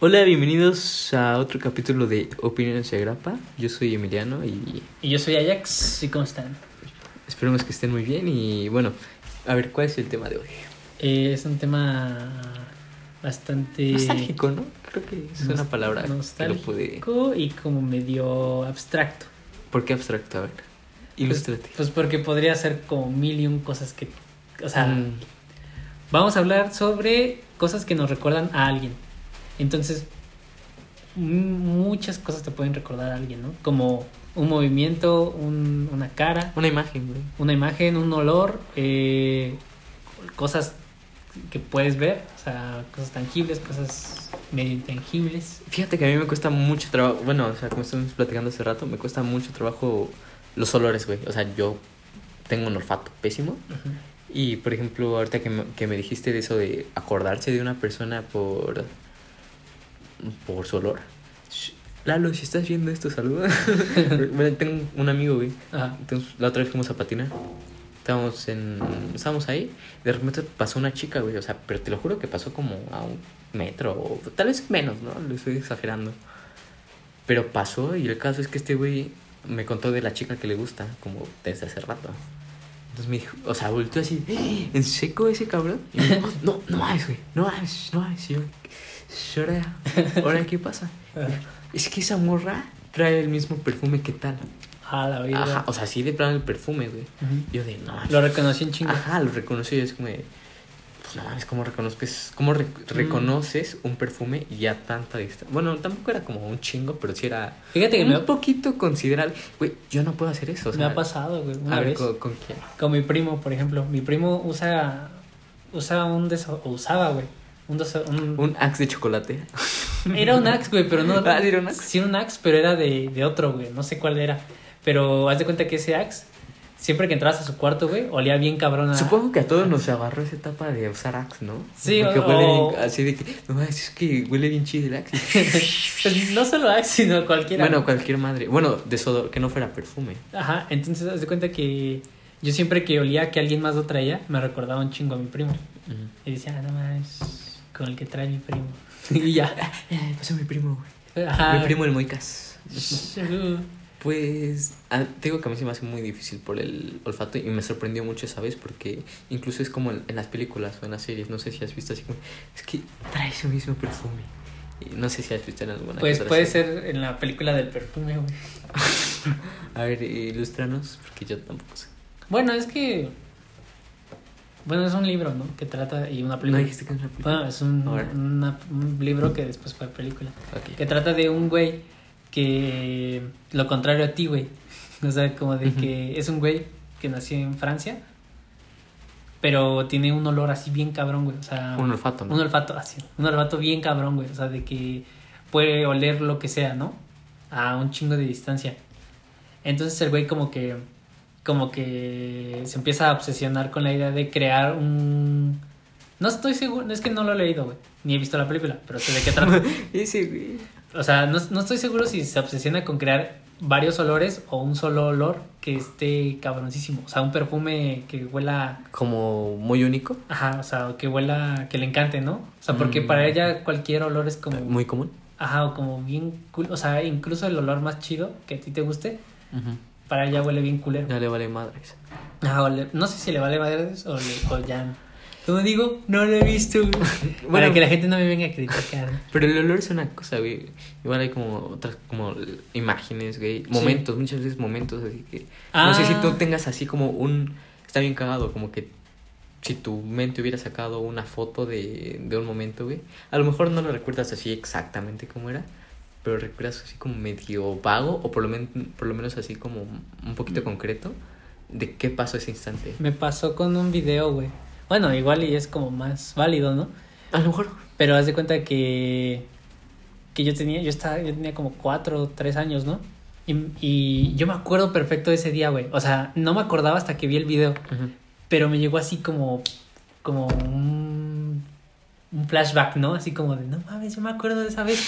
Hola, bienvenidos a otro capítulo de Opiniones de Grapa. Yo soy Emiliano y Y yo soy Ajax, ¿y cómo están? esperemos que estén muy bien. Y bueno, a ver, ¿cuál es el tema de hoy? Eh, es un tema bastante... Nostálgico, ¿no? Creo que es una palabra que lo puede... nostálgico y como medio abstracto. ¿Por qué abstracto? A ver, ilústrate. Pues porque podría ser como mil y un cosas que... O sea, Mm, vamos a hablar sobre cosas que nos recuerdan a alguien. Entonces, muchas cosas te pueden recordar a alguien, ¿no? Como un movimiento, un- una cara, una imagen, güey. una imagen, un olor, eh, cosas que puedes ver, o sea, cosas tangibles, cosas medio intangibles. Fíjate que a mí me cuesta mucho trabajo, bueno, o sea, como estamos platicando hace rato, me cuesta mucho trabajo los olores, güey. O sea, yo tengo un olfato pésimo. Y por ejemplo, ahorita que me, que me dijiste de eso de acordarse de una persona por, por su olor. Lalo, si estás viendo esto, saluda. tengo un amigo, güey. Ajá. Entonces, la otra vez fuimos a patinar. Estábamos en. Estábamos ahí. De repente pasó una chica, güey. O sea, pero te lo juro que pasó como a un metro. O tal vez menos, ¿no? Lo estoy exagerando. Pero pasó y el caso es que este güey me contó de la chica que le gusta, como desde hace rato. Entonces me dijo, o sea, volteó así, "¡Ah! ¿en seco ese cabrón? Y me dijo, no, no mames, güey, no mames, no mames. "¿Y ahora, qué pasa? Es que esa morra trae el mismo perfume que tal. Ah, la vida. Ajá, o sea, sí de plano el perfume, güey. Yo de, no mames. Lo reconocí en chingo. Ajá, lo reconocí y es como de, pues no mames, ¿cómo reconoces, cómo re- Mm. reconoces un perfume y a tanta distancia? Bueno, tampoco era como un chingo, pero sí era Fíjate que un me, poquito considerable. Güey, yo no puedo hacer eso, o me ha pasado, güey, una a ver. ¿con, con quién? Con mi primo, por ejemplo. Mi primo usa, usa un deso, o usaba, güey. Un, deso- un- Un axe de chocolate. Era un Axe, güey, pero no. Ah, ¿sí era un Axe? Sí, un Axe, pero era de, de otro, güey. No sé cuál era. Pero haz de cuenta que ese Axe, siempre que entrabas a su cuarto, güey, olía bien cabrón a. Supongo que a todos nos agarró esa etapa de usar axe, ¿no? Sí, Porque o- huele bien, así de que, no es que huele bien chido el axe. Pues no solo Axe, sino cualquiera. bueno, cualquier madre. Bueno, desodor, que no fuera perfume. Ajá, entonces haz de cuenta que yo siempre que olía que alguien más lo traía, me recordaba un chingo a mi primo. Y decía, ah, no más, con el que trae mi primo. y ya. Ay, pasó mi primo, güey. Ajá. Mi primo el Moicas. Pues, ah, te digo que a mí se me hace muy difícil por el olfato y me sorprendió mucho esa vez porque incluso es como en, en las películas o en las series, no sé si has visto así como, es que trae ese mismo perfume. Y no sé si has visto en alguna Pues puede serie. ser en la película del perfume, güey. A ver, ilústranos, porque yo tampoco sé. Bueno, es que. Bueno, es un libro, ¿no? Que trata. Y una ¿No película. dijiste que es una película? Bueno, es un, una- un libro que después fue película. Que trata de un güey que. Lo contrario a ti, güey. O sea, como de que es un güey que nació en Francia. Pero tiene un olor así bien cabrón, güey. O sea. Un olfato, ¿no? Un olfato así. Un olfato bien cabrón, güey. O sea, de que puede oler lo que sea, ¿no? A un chingo de distancia. Entonces el güey como que como que se empieza a obsesionar con la idea de crear un no estoy seguro, es que no lo he leído, güey, ni he visto la película, pero sé de qué trata. O sea, no, no estoy seguro si se obsesiona con crear varios olores o un solo olor que esté cabroncísimo. O sea, un perfume que huela, Como muy único, ajá, o sea, que huela, que le encante, ¿no? O sea, porque Mm. para ella cualquier olor es como, muy común. ajá, o como bien cool. O sea, incluso el olor más chido que a ti te guste, para ella huele bien culero. Ya le vale madres. Ah, le- no sé si le vale madres o, le, o ya. Como digo, no lo he visto. güey. Para Bueno. que la gente no me venga a criticar. Pero el olor es una cosa, güey. Igual hay como otras como imágenes, güey. Momentos, muchas veces momentos, así que... No sé si tú Ah. tengas así como un... Está bien cagado, como que si tu mente hubiera sacado una foto de, de un momento, güey. A lo mejor no lo recuerdas así exactamente como era, pero recuerdas así como medio vago o por lo, men- por lo menos así como un poquito concreto de qué pasó ese instante. Me pasó con un video, güey. Bueno, igual y es como más válido, ¿no? A lo mejor... Pero haz de cuenta que. Que yo tenía, yo estaba, yo tenía como cuatro o tres años, ¿no? Y, y yo me acuerdo perfecto de ese día, güey. O sea, no me acordaba hasta que vi el video. Pero me llegó así como. Como un. Un flashback, ¿no? Así como de, no mames, yo me acuerdo de esa vez.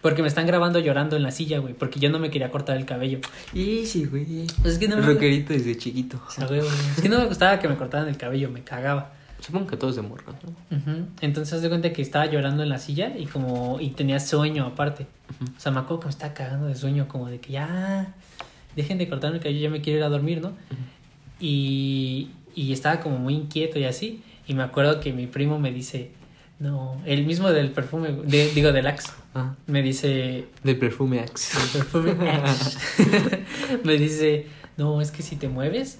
Porque me están grabando llorando en la silla, güey. Porque yo no me quería cortar el cabello. Y sí, güey. Pues es que no me, Rockerito desde chiquito. O sea, güey, güey, es que no me gustaba que me cortaran el cabello, me cagaba. Supongo que todos de morros, ¿no? Ujú. Entonces haz de cuenta que estaba llorando en la silla y como y tenía sueño aparte. O sea, me acuerdo que me estaba cagando de sueño, como de que ya dejen de cortarme el cabello, ya me quiero ir a dormir, ¿no? Y, y estaba como muy inquieto y así. Y me acuerdo que mi primo me dice, no, el mismo del perfume, de- digo del Axe, Ah, me dice, del perfume Axe. el perfume Axe, me dice, no, es que si te mueves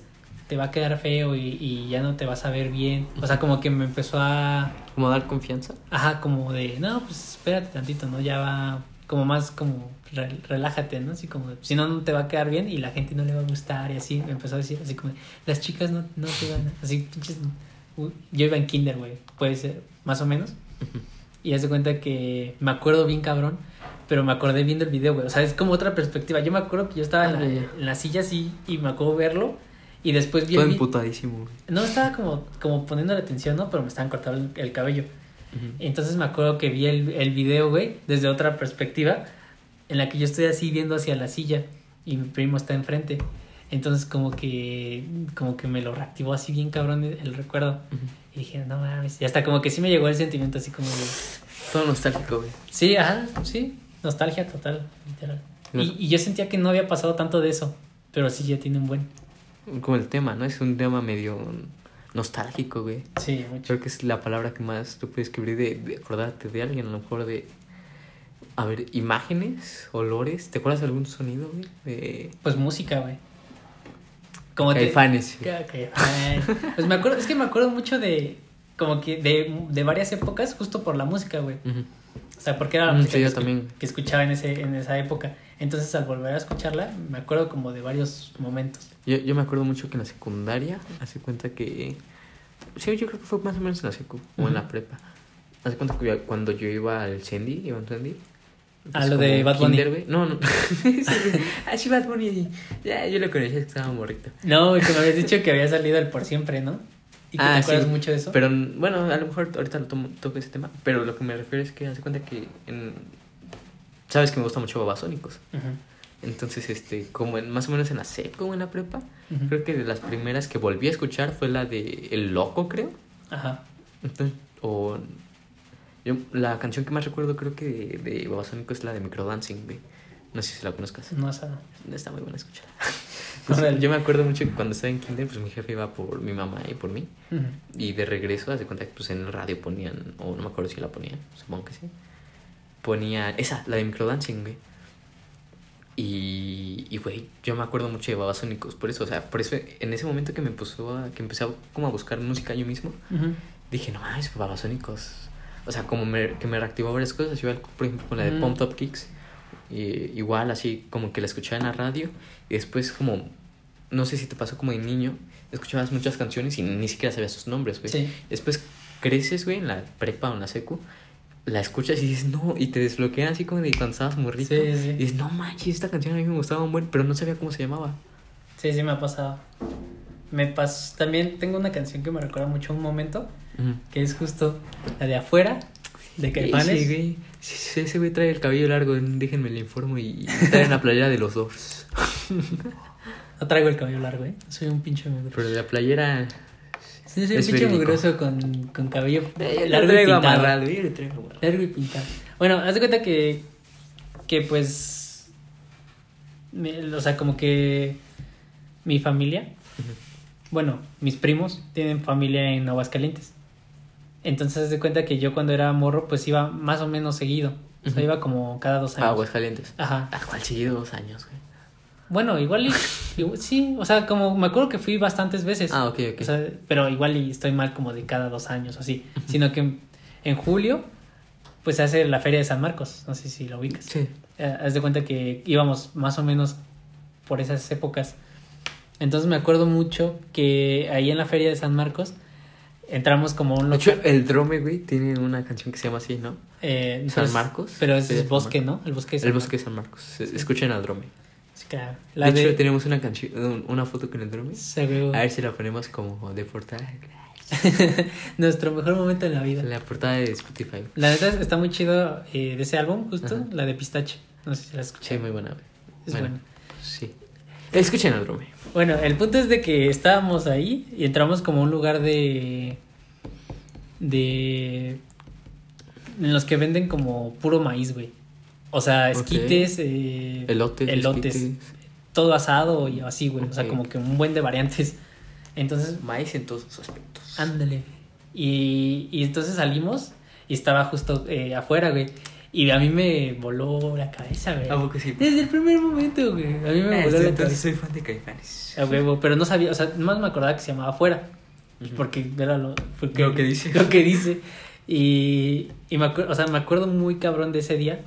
te va a quedar feo y, y ya no te vas a ver bien. O sea, como que me empezó a, Como dar confianza. Ajá, como de, no, pues espérate tantito, ¿no? Ya va, como más como, re- relájate, ¿no? Así como, si no, no te va a quedar bien y la gente no le va a gustar y así, me empezó a decir, así como, las chicas no, no te van a, así, pinches, uy, yo iba en kinder, güey, puede ser, más o menos, y haz de cuenta que me acuerdo bien cabrón, pero me acordé viendo el video, güey, o sea, es como otra perspectiva, yo me acuerdo que yo estaba en la, en la silla así y me acuerdo verlo y después vi Todo emputadísimo, güey. no estaba como, como poniendo la atención, ¿no? Pero me estaban cortando el- el cabello. Entonces me acuerdo que vi el, el video, güey, desde otra perspectiva, en la que yo estoy así viendo hacia la silla y mi primo está enfrente. Entonces como que, como que me lo reactivó así bien cabrón el, recuerdo. Y dije, no mames. Y hasta como que sí me llegó el sentimiento así como de... Todo nostálgico, güey. Sí, ajá, sí. Nostalgia total, literal. Y, y yo sentía que no había pasado tanto de eso. Pero sí, ya tiene un buen. Como el tema, ¿no? Es un tema medio nostálgico, güey. Sí, mucho. Creo que es la palabra que más tú puedes escribir de, de acordarte de alguien, a lo mejor de... A ver, imágenes, olores. ¿Te acuerdas de algún sonido, güey? De... Pues música, güey. Como te... Caifanes. Que- ay, Pues me acuerdo, es que me acuerdo mucho de, como que de, de varias épocas justo por la música, güey. O sea, porque era la Mm, música sí, que, también. escuchaba en, ese, en esa época. Entonces, al volver a escucharla, me acuerdo como de varios momentos. Yo, yo me acuerdo mucho que en la secundaria, hace cuenta que... Sí, yo creo que fue más o menos en la secu o en la prepa. Hace cuenta que cuando yo iba al Sandy, iba al Sandy. Ah, pues lo de Bad Bunny. kinder. No, no. Sí, güey. ah, sí, Bad Bunny. Ya, yo lo conocía, estaba morrito. No, que me habías dicho que había salido el por siempre, ¿no? Y que Ah, te acuerdas sí. mucho de eso. Pero bueno, a lo mejor ahorita lo tomo, toco ese tema. Pero lo que me refiero es que hace cuenta que en... Sabes que me gusta mucho Babasónicos. Ujú, Entonces, este, como en, más o menos en la seco o en la prepa, creo que de las primeras que volví a escuchar fue la de El Loco, creo. Ajá. Entonces, o yo, la canción que más recuerdo creo que de, de Babasónico es la de Microdancing, güey. No sé si la conozcas. No, o sea, Está muy buena escuchar. Yo me acuerdo mucho que cuando estaba en kinder, pues mi jefe iba por mi mamá y por mí. ujú. Y de regreso, hace cuenta que pues en el radio ponían, o no me acuerdo si la ponían, supongo que sí. Ponían esa, la de Microdancing, güey. Y, y, güey, yo me acuerdo mucho de Babasónicos, por eso, o sea, por eso en ese momento que me empezó a, que empecé a, como a buscar música yo mismo, Ujú. dije, no mames, Babasónicos. O sea, como me, que me reactivó varias cosas, igual, por ejemplo, con la de Mm. Pump Top Kicks, y, igual así como que la escuchaba en la radio, y después como, no sé si te pasó como de niño, escuchabas muchas canciones y ni siquiera sabías sus nombres, güey. Sí. Después creces, güey, en la prepa o en la secu, la escuchas y dices, no, y te desbloquean así como de cuando estabas morrito. Sí, sí. Y dices, no manches, esta canción a mí me gustaba un buen, pero no sabía cómo se llamaba. Sí, sí me ha pasado. Me pasó. También tengo una canción que me recuerda mucho a un momento, que es justo la de afuera, de Caifanes. Sí, güey. Sí, sí, ese güey trae el cabello largo, déjenme le informo, y trae una playera de los dos. No traigo el cabello largo, ¿eh? Soy un pinche mugroso. Pero la playera... Sí, soy un pinche verídico. mugroso con, con cabello Eh, largo lo y traigo pintado. amarrado, yo lo traigo amarrado. Largo y pintado. Bueno, haz de cuenta que, que pues, me- o sea, como que mi familia, bueno, mis primos tienen familia en Aguascalientes. Entonces, haz de cuenta que yo cuando era morro, pues iba más o menos seguido. O sea, Ujú. iba como cada dos años. Aguascalientes. Ajá. ¿A cuál seguido dos años, güey? Bueno, igual y, igual- sí, o sea, como me acuerdo que fui bastantes veces. Ah, ok, ok. O sea, pero igual y estoy mal como de cada dos años o así. Sino que en, en julio, pues se hace la feria de San Marcos. No sé si lo ubicas. sí. Eh, haz de cuenta que íbamos más o menos por esas épocas. Entonces me acuerdo mucho que ahí en la feria de San Marcos entramos como un De hecho, local. el Drome, güey, tiene una canción que se llama así, ¿no? eh, San pero es- Marcos. Pero es, Sí, San bosque, Marcos. ¿no? El bosque de San El bosque de Marcos. San Marcos. Es- Escuchen al Drome. Sí, claro. De La hecho, de, tenemos una canción, un- una foto con el Drome. se ve- A ver si la ponemos como de portada. Nuestro mejor momento en la vida. La portada de Spotify. La neta está muy chido eh, de ese álbum, justo, Ajá. la de Pistache. No sé si la Sí, escuché. muy buena, güey. Es buena. Sí. Escuchen al Drome. Bueno, el punto es de que estábamos ahí y entramos como a un lugar de. de en los que venden como puro maíz, güey. O sea, esquites, eh, Elotes, elotes, esquites. todo asado y así, güey. O sea, como que un buen de variantes. Entonces, Maíz en todos sus aspectos. ándale. Y, y entonces salimos y estaba justo eh, afuera, güey. Y a mí me voló la cabeza, güey. ¿A poco sí? Desde el primer momento, güey. A mí me Ah, voló la entonces cabeza. soy fan de Caifanes. A huevo, pero no sabía, o sea, más me acordaba que se llamaba afuera. Ujú. Porque era lo, porque- Lo que dice. Lo que dice. Y, y me acuerdo, o sea, me acuerdo muy cabrón de ese día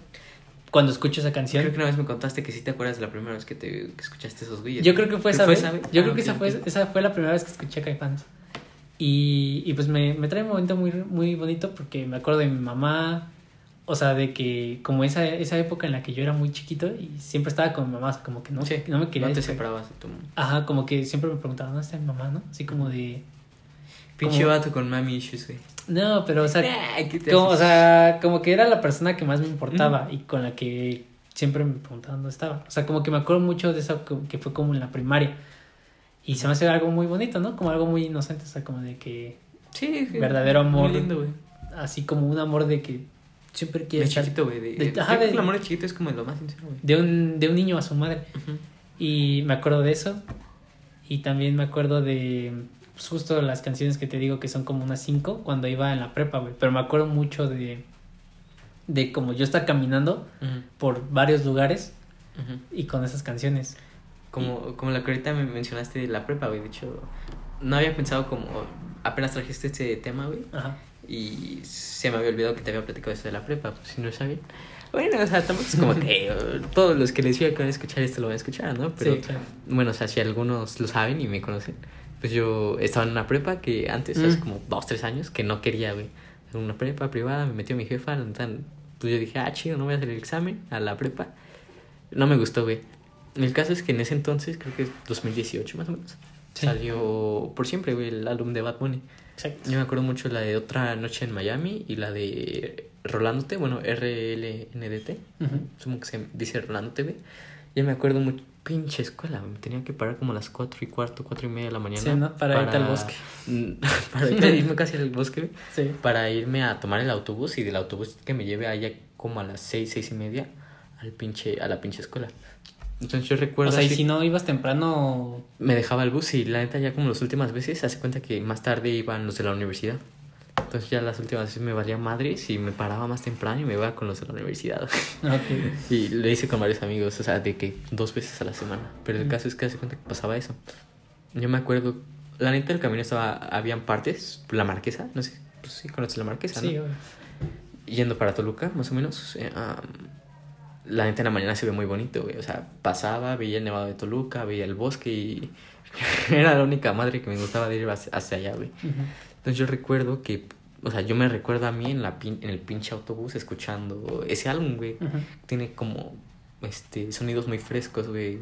cuando escucho esa canción. Creo que una vez me contaste que sí te acuerdas de la primera vez que, te, que escuchaste esos güeyes. Yo creo que fue esa vez. Yo Ah, creo que ok, esa, fue, esa fue la primera vez que escuché a Caifanes. Y, y pues me, me trae un momento muy, muy bonito porque me acuerdo de mi mamá. O sea, de que como esa, esa época en la que yo era muy chiquito y siempre estaba con mi mamá, o sea, como que no, Sí, no me quería No te separabas de tu Ajá, como que siempre me preguntaban, ¿dónde está mi mamá, no? Así como de... pinche Como- vato con mami issues, güey. No, pero o sea, Nah, ¿qué te como, o sea, como que era la persona que más me importaba y con la que siempre me preguntaban dónde estaba. O sea, como que me acuerdo mucho de eso que- fue como en la primaria. Y se me hace algo muy bonito, ¿no? Como algo muy inocente, o sea, como de que Sí, sí, verdadero amor. Muy lindo, güey. así como un amor de que siempre De quiere estar chiquito, güey. De, de- de- ajá, de- el amor de chiquito es como lo más sincero, güey. de un, de un niño a su madre. Y me acuerdo de eso. Y también me acuerdo de pues, justo las canciones que te digo que son como unas cinco cuando iba en la prepa, güey. Pero me acuerdo mucho de, de como yo estaba caminando por varios lugares y con esas canciones. Como, como la que ahorita me mencionaste de la prepa, güey. De hecho, no había pensado como. Apenas trajiste este tema, güey. Ajá. Y se me había olvidado que te había platicado eso de la prepa, pues si no sabía. Bueno, o sea, tampoco es como que eh, todos los que les diga que van a escuchar esto lo van a escuchar, ¿no? Pero sí, claro. bueno, o sea, si algunos lo saben y me conocen, pues yo estaba en una prepa que antes, hace Mm. como dos, tres años, que no quería, güey. En una prepa privada, me metió mi jefa, tan- pues yo dije, ah, chido, no voy a hacer el examen a la prepa. No me gustó, güey. El caso es que en ese entonces, creo que es 2018 más o menos, Sí. salió por siempre, güey, el álbum de Bad Bunny. Exacto. Yo me acuerdo mucho la de Otra Noche en Miami y la de Rolándote, bueno, RLNDT. Ujú. Supongo que se dice Rolándote, güey. Yo me acuerdo mucho, pinche escuela, me tenía que parar como a las cuatro y cuarto, cuatro y media de la mañana. Sí, ¿no? Para irte al bosque. para irme casi al bosque. Sí. Para irme a tomar el autobús y del autobús que me lleve allá como a las seis, seis y media al pinche, a la pinche escuela. Entonces yo O recuerdo sea, y si no ibas temprano, me dejaba el bus y la neta ya como las últimas veces hace cuenta que más tarde iban los de la universidad. Entonces ya las últimas veces me valía madres y me paraba más temprano y me iba con los de la universidad. ok. y lo hice con varios amigos, o sea, de que dos veces a la semana. Pero el Mm. caso es que hace cuenta que pasaba eso. Yo me acuerdo, la neta del camino estaba, habían partes, la marquesa, no sé, pues sí, conoces la marquesa, Sí, ¿no? Yendo para Toluca, más o menos. eh, la neta en la mañana se ve muy bonito, güey. O sea, pasaba, veía el nevado de Toluca, veía el bosque y era la única madre que me gustaba de ir hacia, hacia allá, güey. Entonces yo recuerdo que, o sea, yo me recuerdo a mí en, la pin- en el pinche autobús escuchando ese álbum, güey. Tiene como, este, sonidos muy frescos, güey,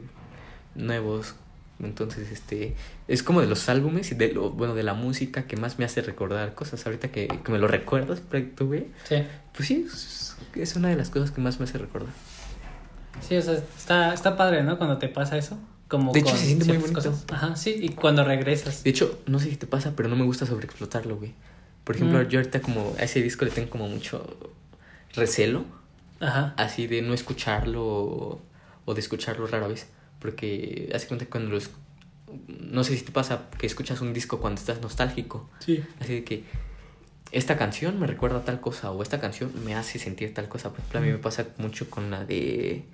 nuevos. Entonces, este, es como de los álbumes y de lo, bueno, de la música que más me hace recordar cosas. Ahorita que, que me lo recuerdas, proyecto, güey. Sí. Pues sí, es una de las cosas que más me hace recordar. Sí, o sea, está, está padre, ¿no? Cuando te pasa eso. Como De hecho, con se siente muy bonito. cosas. Ajá, sí, y cuando regresas. De hecho, no sé si te pasa, pero no me gusta sobreexplotarlo, güey. Por ejemplo, Mm. yo ahorita como a ese disco le tengo como mucho recelo, Ajá. así de no escucharlo o, o de escucharlo rara vez. Porque hace cuenta que cuando lo... esc- No sé si te pasa que escuchas un disco cuando estás nostálgico. Sí. Así de que esta canción me recuerda a tal cosa o esta canción me hace sentir tal cosa. Por ejemplo, a mí me pasa mucho con la de...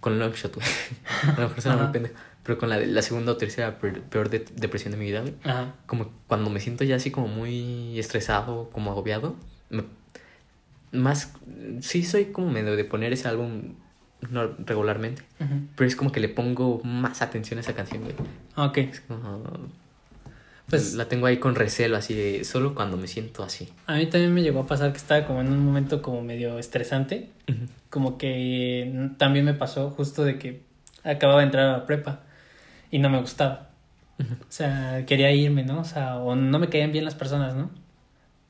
Con Longshot, güey. A lo mejor suena muy Ajá. pendejo. Pero con la la segunda o tercera peor, de- depresión de mi vida, güey. Ajá. Como cuando me siento ya así como muy estresado, como agobiado. me- más... Sí soy como medio de poner ese álbum no, regularmente. Ujú. Pero es como que le pongo más atención a esa canción, güey. Ok. Es como... Pues la tengo ahí con recelo, así de solo cuando me siento así. a mí también me llegó a pasar que estaba como en un momento como medio estresante. Como que también me pasó justo de que acababa de entrar a la prepa y no me gustaba. O sea, quería irme, ¿no? O sea, o no me caían bien las personas, ¿no?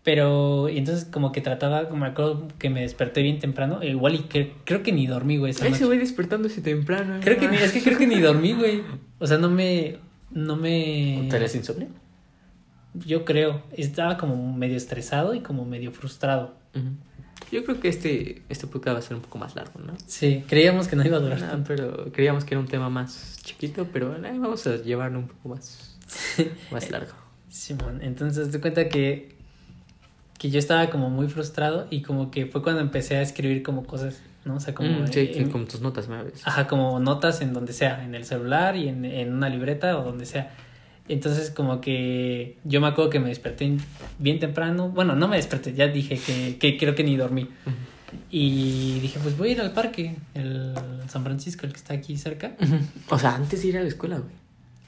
Pero, y entonces como que trataba, como me acuerdo que me desperté bien temprano, e igual y que, creo que ni dormí, güey, esa Ay, noche. se voy despertándose temprano. Creo que ni, es que creo que ni dormí, güey. O sea, no me, no me... ¿Tenías insomnio? Yo creo. Estaba como medio estresado y como medio frustrado. Yo creo que este, este podcast va a ser un poco más largo, ¿no? Sí, creíamos que no iba a durar No, tanto. pero creíamos que era un tema más chiquito, pero eh, vamos a llevarlo un poco más, más largo. Simón, entonces te cuenta que, que yo estaba como muy frustrado y como que fue cuando empecé a escribir como cosas, ¿no? O sea, como... Mm, sí, en- tus notas, me ves. Ajá, como notas en donde sea, en el celular y en, en una libreta o donde sea. Entonces como que yo me acuerdo que me desperté bien temprano. Bueno, no me desperté, ya dije que, que creo que ni dormí. Y dije, pues voy a ir al parque, el San Francisco, el que está aquí cerca. O sea, antes de ir a la escuela, güey.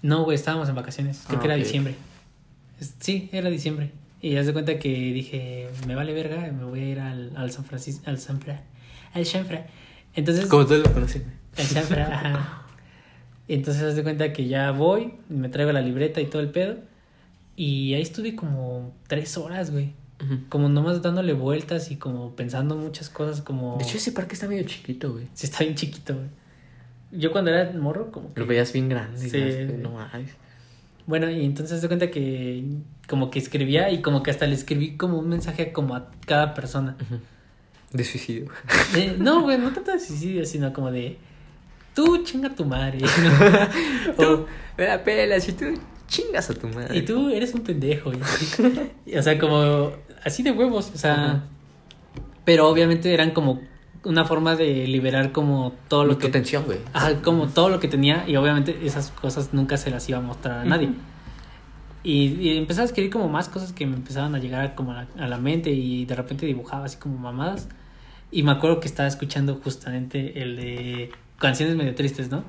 No, güey, estábamos en vacaciones. Creo Ah, que era diciembre. Sí, era diciembre. Y haz de cuenta que dije, me vale verga, me voy a ir al, al San Francisco, al San Fra, al Sanfra. Entonces, Como todos lo conocen, güey. al Sanfra, ajá. Entonces haz de cuenta que ya voy, me traigo la libreta y todo el pedo. Y ahí estuve como tres horas, güey. Como nomás dándole vueltas y como pensando muchas cosas, como... De hecho, ese parque está medio chiquito, güey. Sí, está bien chiquito, güey. Yo cuando era morro, como que... Lo veías bien grande. Sí. así, No mames. Bueno, y entonces se cuenta que como que escribía y como que hasta le escribí como un mensaje como a cada persona. De suicidio. No, güey, no tanto de suicidio, sino como de tú chinga tu madre. Tú, me la pelas y tú chingas a tu madre. y tú eres un pendejo. o sea, como así de huevos, o sea, pero obviamente eran como una forma de liberar como todo lo Tu que tensión, güey. Ajá, como todo lo que tenía y obviamente esas cosas nunca se las iba a mostrar a nadie. Y, y empecé a escribir como más cosas que me empezaban a llegar como a la, a la mente y de repente dibujaba así como mamadas. Y me acuerdo que estaba escuchando justamente el de canciones medio tristes, ¿no?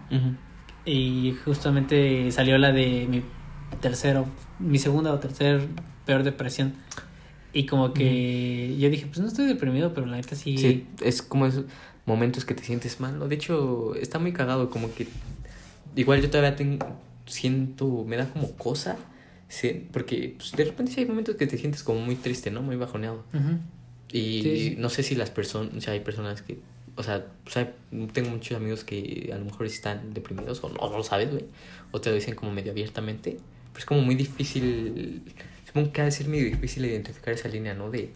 Y justamente salió la de mi tercero, mi segunda o tercer peor depresión. Y como que yo dije, pues no estoy deprimido, pero la neta sí. Sí, es como esos momentos que te sientes mal. De hecho, está muy cagado, como que. Igual yo todavía tengo. Siento. Me da como cosa. sí, porque pues, de repente sí hay momentos que te sientes como muy triste, ¿no? Muy bajoneado. Y Sí, sí. no sé si las personas. O sea, hay personas que. O sea, o sea, tengo muchos amigos que a lo mejor están deprimidos o no, no lo sabes, güey. O te lo dicen como medio abiertamente. Pero es como muy difícil. Supongo que ha de ser medio difícil identificar esa línea, ¿no? De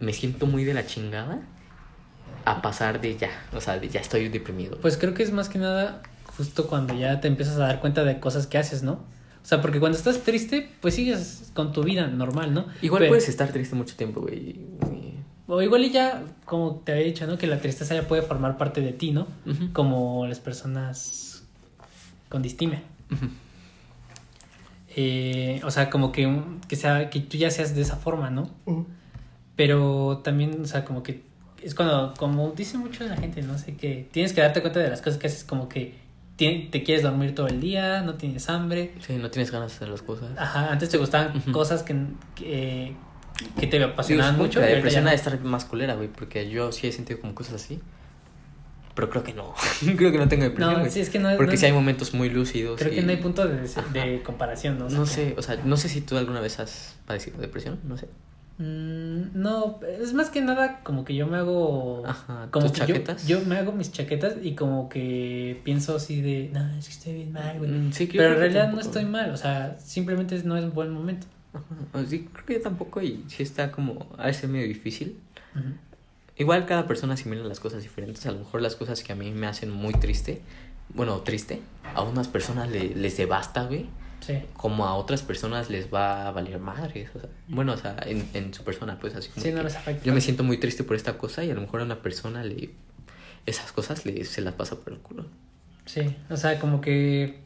me siento muy de la chingada a pasar de ya. O sea, de ya estoy deprimido. Pues creo que es más que nada justo cuando ya te empiezas a dar cuenta de cosas que haces, ¿no? O sea, porque cuando estás triste, pues sigues con tu vida normal, ¿no? Igual Pero- puedes estar triste mucho tiempo, güey. O igual y ya, como te había dicho, ¿no? Que la tristeza ya puede formar parte de ti, ¿no? Como las personas con distimia. Eh, o sea, como que, que, sea, que tú ya seas de esa forma, ¿no? Pero también, o sea, como que es cuando, como dice mucho la gente, no sé, que tienes que darte cuenta de las cosas que haces, como que te quieres dormir todo el día, no tienes hambre. Sí, no tienes ganas de hacer las cosas. Ajá, antes te gustaban cosas que, que, que te apasionaban mucho. La depresión ha de estar más culera, güey, porque yo sí he sentido como cosas así. Pero creo que no. creo que no tengo depresión, No, sí, es que no Porque no- sí hay momentos muy lúcidos. Creo y- que no hay punto de, comparación, ¿no? O sea, No sé, o sea, no sé si tú alguna vez has padecido depresión, no sé. Mm, no, es más que nada como que yo me hago. Ajá, como ¿tus que yo- me hago mis chaquetas y como que pienso así de. No, es que estoy bien mal, güey. Mm, sí, Pero en realidad no estoy mal, o sea, simplemente no es un buen momento. Ajá, Sí, creo que yo tampoco y sí está como a veces medio difícil. Igual cada persona asimila las cosas diferentes. A lo mejor las cosas que a mí me hacen muy triste, bueno, triste, a unas personas le- les devasta, güey. Sí. Como a otras personas les va a valer madres. O sea, bueno, o sea, en, en su persona, pues así como. Sí, no les afecta. yo me siento muy triste por esta cosa y a lo mejor a una persona le. Esas cosas le, se las pasa por el culo. Sí, o sea, como que.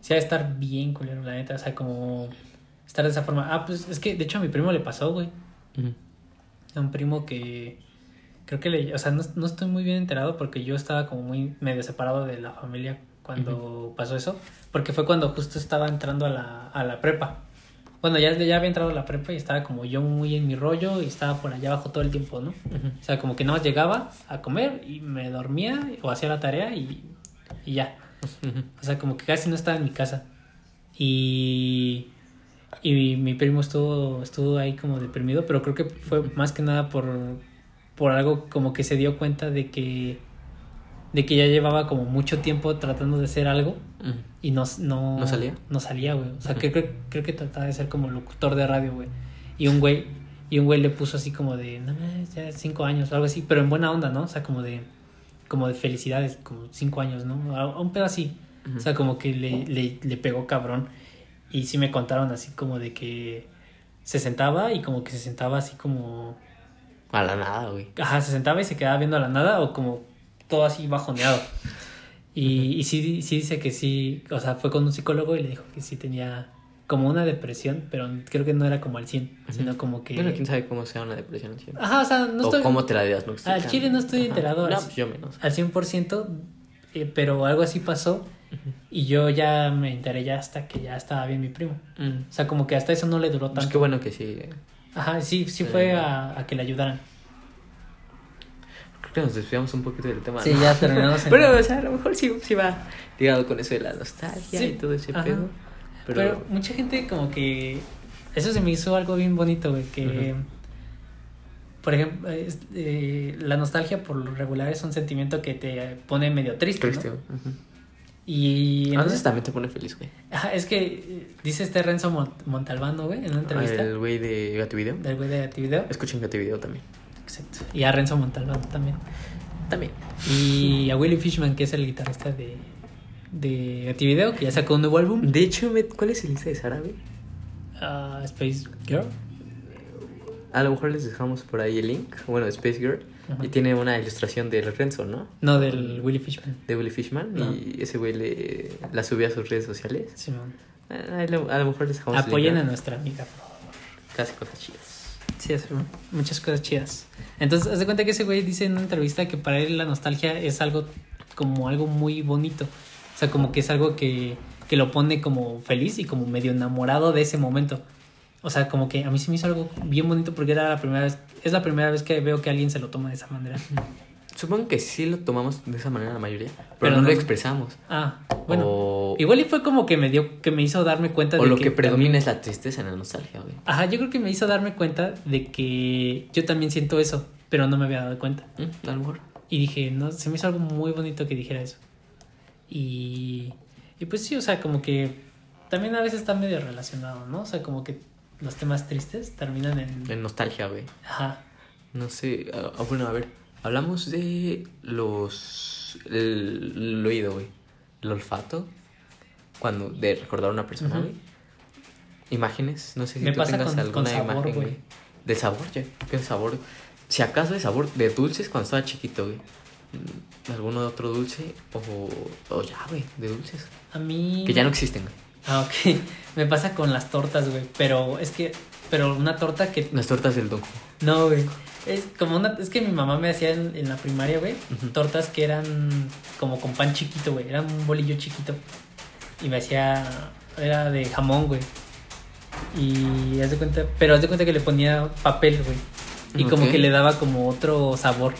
Sí, ha de estar bien culero, la neta. O sea, como. Estar de esa forma. Ah, pues es que de hecho a mi primo le pasó, güey. A un primo que. Creo que le. O sea, no, no estoy muy bien enterado porque yo estaba como muy medio separado de la familia cuando pasó eso. Porque fue cuando justo estaba entrando a la, a la prepa. Bueno, ya, ya había entrado a la prepa y estaba como yo muy en mi rollo y estaba por allá abajo todo el tiempo, ¿no? O sea, como que nada más llegaba a comer y me dormía o hacía la tarea y, y ya. O sea, como que casi no estaba en mi casa. Y, y mi primo estuvo, estuvo ahí como deprimido, pero creo que fue más que nada por, por algo como que se dio cuenta de que, de que ya llevaba como mucho tiempo tratando de hacer algo y no, no, ¿No salía? No salía, güey. O sea, que creo, creo que trataba de ser como locutor de radio, güey. Y un güey, y un güey le puso así como de, no ya cinco años o algo así, pero en buena onda, ¿no? O sea, como de, como de felicidades, como cinco años, ¿no? A, un pedo así. O sea, como que le, le, le pegó cabrón. Y sí me contaron así como de que se sentaba y como que se sentaba así como... A la nada, güey. Ajá, se sentaba y se quedaba viendo a la nada o como todo así bajoneado. Y, y sí, sí dice que sí, o sea, fue con un psicólogo y le dijo que sí tenía como una depresión, pero creo que no era como al 100, sino como que... Bueno, quién sabe cómo sea una depresión. ¿sí? Ajá, o sea, no o estoy cómo te la diagnostican. Al chile no estoy Ajá. enterado, No, así. pues yo menos. al 100%, eh, pero algo así pasó y yo ya me enteré ya hasta que ya estaba bien mi primo. Mm. O sea, como que hasta eso no le duró Pues tanto. qué bueno que sí. eh. Ajá, sí, sí Sí. fue a, a que le ayudaran. Creo que nos desviamos un poquito del tema. Sí, ¿no? ya terminamos en... Pero, o sea, a lo mejor sí, sí va ligado con eso de la nostalgia Sí. y todo ese Ajá. pedo. Pero... Pero, mucha gente como que... Eso se me hizo algo bien bonito, güey, que... Por ejemplo, es- eh, la nostalgia por lo regular es un sentimiento que te pone medio triste, ¿no? triste. ujú. Y... A veces también te pone feliz, güey. Es que dice este Renzo Mont- Montalbano, güey, en una entrevista El güey de Gativideo. del güey de Activideo. Escuchen Gativideo también. Exacto. Y a Renzo Montalbano también. También. Y a Willie Fishman, que es el guitarrista de, de Activideo, que ya sacó un nuevo álbum. De hecho, ¿cuál es el lista de Sara, güey? Ah, Space Girl. A lo mejor les dejamos por ahí el link. Bueno, Space Girl. Ajá. Y tiene una ilustración de Renzo, ¿no? No, del Willie Fishman. De Willy Fishman. No. Y ese güey le, la subió a sus redes sociales. Simón. Ah, A lo, a lo mejor les dejamos Apoyen a nuestra amiga, por favor. Casi cosas chidas. Sí, muchas cosas chidas. Entonces, haz de cuenta que ese güey dice en una entrevista que para él la nostalgia es algo como algo muy bonito. O sea, como que es algo que, que lo pone como feliz y como medio enamorado de ese momento. O sea, como que a mí se me hizo algo bien bonito porque era la primera vez, es la primera vez que veo que alguien se lo toma de esa manera. Supongo que sí lo tomamos de esa manera la mayoría. Pero, Pero no, no- lo expresamos. Ah, bueno. O, Igual y fue como que me dio, que me hizo darme cuenta o de lo que, que predomina es la tristeza en la nostalgia, güey. Ajá, yo creo que me hizo darme cuenta de que yo también siento eso, pero no me había dado cuenta. Mm, A lo mejor. Y dije, no, se me hizo algo muy bonito que dijera eso. Y, y pues sí, o sea, como que también a veces está medio relacionado, ¿no? O sea, como que los temas tristes terminan en... En nostalgia, güey. Ajá. No sé. ah, ah, bueno, a ver. Hablamos de los. El, el oído, güey. El olfato. Cuando. De recordar a una persona, güey. Imágenes. No sé si Me tú tengas con- alguna con sabor, imagen, güey. güey. De sabor, ya. ¿Qué sabor? Si acaso de sabor de dulces cuando estaba chiquito, güey. Mm, ¿Alguno de otro dulce? O, o ya, güey, de dulces. A mí... Que ya no existen, güey. Ah, ok. Me pasa con las tortas, güey. Pero es que... Pero una torta que... Las tortas del Don No, güey. Es como una... Es que mi mamá me hacía en, en la primaria, güey. Tortas que eran como con pan chiquito, güey. Era un bolillo chiquito. Y me hacía... Era de jamón, güey. Y haz de cuenta... Pero haz de cuenta que le ponía papel, güey. Y como Ok. que le daba como otro sabor.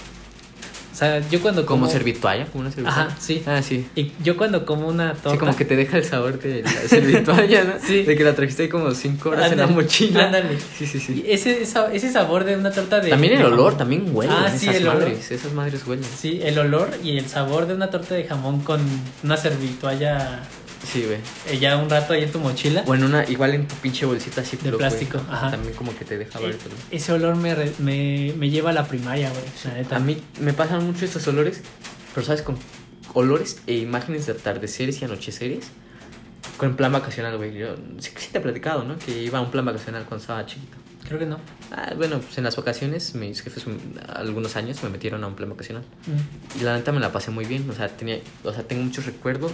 O sea, yo cuando como... Como servitualla, como una servitualla. Ajá, sí. Ah, sí. Y yo cuando como una torta... Sí, como que te deja el sabor de la servitualla, ¿no? Sí. De que la trajiste ahí como cinco horas en la mochila. ándale. Sí, sí, sí. Y ese, ese sabor de una torta de... También el olor, también huele. Ah, sí, esas el olor. esas madres huelen. Sí, el olor y el sabor de una torta de jamón con una servitualla Sí, güey. eh, ya un rato ahí en tu mochila. O en una, igual en tu pinche bolsita así De plástico, ajá. También como que te deja Eh, ver todo. ese olor me, re- me, me lleva a la primaria, güey. La neta. A mí me pasan mucho estos olores, pero sabes, con olores e imágenes de atardeceres y anocheceres. Con plan vacacional, güey. Yo sí, sí te he platicado, ¿no? Que iba a un plan vacacional cuando estaba chiquito. Creo que no. Ah, bueno, pues en las vacaciones, mis jefes algunos años me metieron a un plan vacacional. Mm. Y la neta me la pasé muy bien. O sea, tenía, o sea, tengo muchos recuerdos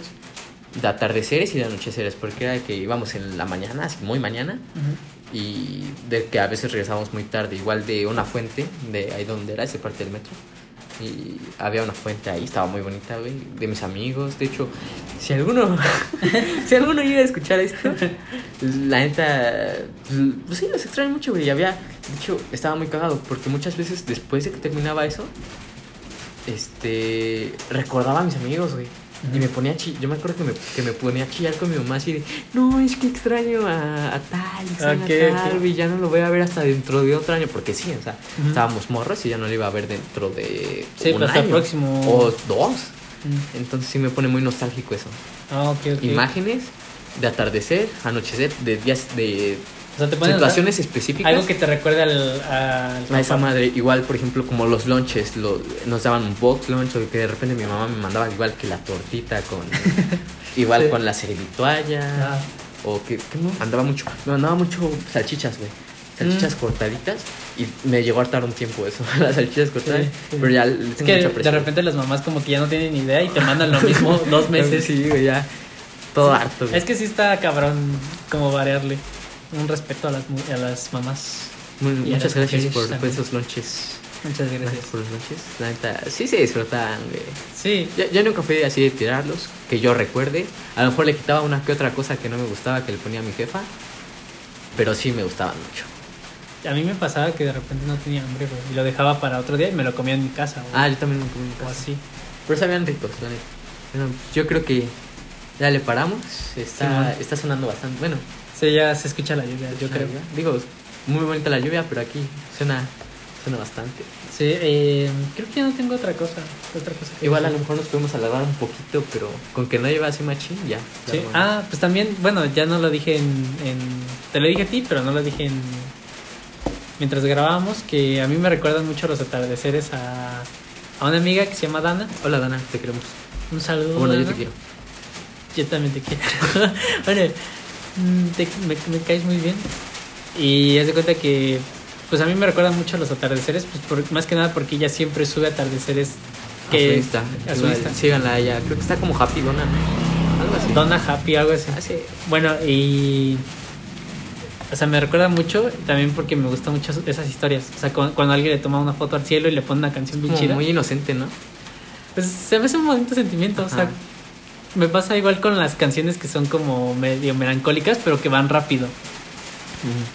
de atardeceres y de anocheceres. Porque era de que íbamos en la mañana, así muy mañana. Y de que a veces regresábamos muy tarde. Igual de una fuente, de ahí donde era, esa parte del metro. Y había una fuente ahí, estaba muy bonita, güey. De mis amigos. De hecho, si alguno, si alguno llega a escuchar esto, la neta, pues sí, los extraño mucho, güey. Había, de hecho, estaba muy cagado. Porque muchas veces después de que terminaba eso, este, recordaba a mis amigos, güey. Y me ponía a chillar, yo me acuerdo que me, que me ponía a chillar con mi mamá así de, no, es que extraño a, a tal, extraño a tal, y ya no lo voy a ver hasta dentro de otro año, porque sí, o sea, estábamos morros y ya no lo iba a ver dentro de Sí, un pero hasta el año. próximo- O dos. Entonces sí me pone muy nostálgico eso. Ah, ok, ok. Imágenes de atardecer, anochecer, de días, de O sea, te situaciones específicas. algo que te recuerde al, al A esa madre, igual, por ejemplo, como los lunches, lo- nos daban un box lunch o que de repente mi mamá me mandaba igual que la tortita con. igual Sí. con la servitualla. Ah. O que, que me mandaba mucho. Me mandaba mucho salchichas, güey. Salchichas Mm. cortaditas. Y me llegó a hartar un tiempo eso, las salchichas cortadas. Sí, sí. Pero ya Es que de repente las mamás como que ya no tienen ni idea y te mandan lo mismo dos meses. Sí, güey, ya. Todo harto, güey. Es que sí está cabrón como variarle. Un respeto a las, a las mamás. Muy- y a muchas gracias por, esos lunches. Muchas Gracias gracias. por los lunches. La neta, sí se disfrutan, güey. Sí, Yo, yo nunca fui así de tirarlos, que yo recuerde. A lo mejor le quitaba una que otra cosa que no me gustaba que le ponía a mi jefa. Pero sí me gustaban mucho. a mí me pasaba que de repente no tenía hambre, güey. Y lo dejaba para otro día y me lo comía en mi casa, güey. Ah, yo también me comí en mi o casa. así. Pero sabían ricos, la neta. Bueno, yo creo que ya le paramos. Está, está sonando bastante. Bueno, Sí, ya se escucha la lluvia, yo la creo. Digo, muy bonita la lluvia, pero aquí suena, suena bastante. Sí, eh, creo que ya no tengo otra cosa. Otra cosa que Igual a lo mejor nos podemos alargar un poquito, pero con que no lleve así machín, ya. Sí. Ah, pues también, bueno, ya no lo dije en, en- Te lo dije a ti, pero no lo dije en... Mientras grabábamos, que a mí me recuerdan mucho los atardeceres a, a una amiga que se llama Dana. Hola Dana, te queremos. Un saludo. Bueno, yo te quiero. Yo también te quiero. bueno, te- me, me caes muy bien. Y haz de cuenta que, pues a mí me recuerdan mucho los atardeceres, pues por- más que nada porque ella siempre sube atardeceres que... a su Insta. a su Igual, Insta. Síganla a ella. Creo que está como Happy Donna. Algo así. Donna Happy, algo así. Ah, sí. Bueno, y. O sea, me recuerda mucho también porque me gustan mucho esas historias. O sea, cu- cuando, alguien le toma una foto al cielo y le pone una canción bien chida. muy inocente, ¿no? Pues se me hace un bonito sentimiento. O sea. Me pasa igual con las canciones que son como medio melancólicas, pero que van rápido.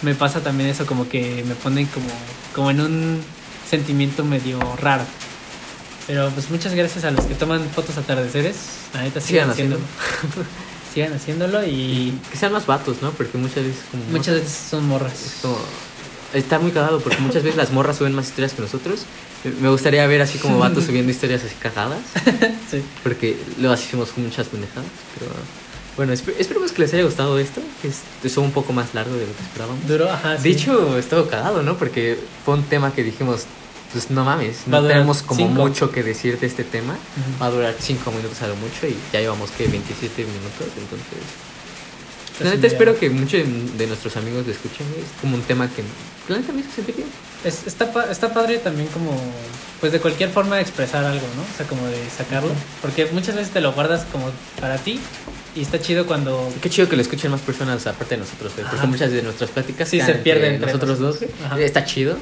Me pasa también eso, como que me ponen como, como en un sentimiento medio raro. Pero pues muchas gracias a los que toman fotos atardeceres. La neta, sigan, Sigan haciéndolo. sigan haciéndolo y Que sean más vatos, ¿no? Porque muchas veces como... muchas veces son morras. Es como... Está muy cagado porque muchas veces las morras suben más historias que nosotros. Me gustaría ver así como vatos subiendo historias así cagadas. Sí. Porque luego así hicimos muchas pendejadas. Pero bueno, espe- esperemos que les haya gustado esto. Que es- estuvo un poco más largo de lo que esperábamos. Duro, ajá. De sí. hecho, estuvo cagado, ¿no? Porque fue un tema que dijimos, pues no mames, no tenemos como cinco. mucho que decir de este tema. Va a durar 5 minutos a lo mucho y ya llevamos que 27 minutos, entonces... La neta espero que muchos de nuestros amigos lo escuchen. Es como un tema que la neta me hizo sentir bien. Es- está, está padre también como, pues de cualquier forma de expresar algo, ¿no? O sea, como de sacarlo. Porque muchas veces te lo guardas como para ti y está chido cuando... Qué chido que lo escuchen más personas aparte de nosotros, güey. Porque Ajá. muchas de nuestras pláticas Sí, se pierden entre nosotros dos, güey. Ajá. Está chido.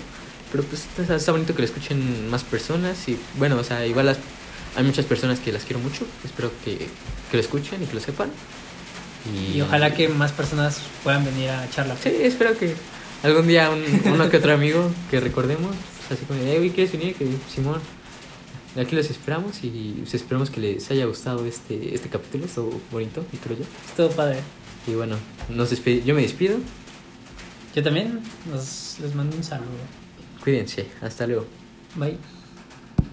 Pero pues está, está bonito que lo escuchen más personas y bueno, o sea, igual las- hay muchas personas que las quiero mucho. Espero que, que lo escuchen y que lo sepan. Y, Y ojalá que más personas puedan venir a charla. Sí, espero que algún día un, uno que otro amigo que recordemos, pues, así como, hey, güey, ¿quieres venir? Que Simón, aquí los esperamos y pues, esperemos que les haya gustado este, este capítulo, estuvo bonito, y creo yo. Estuvo padre. Y bueno, nos yo me despido, Yo también nos, les mando un saludo. cuídense, hasta luego. Bye.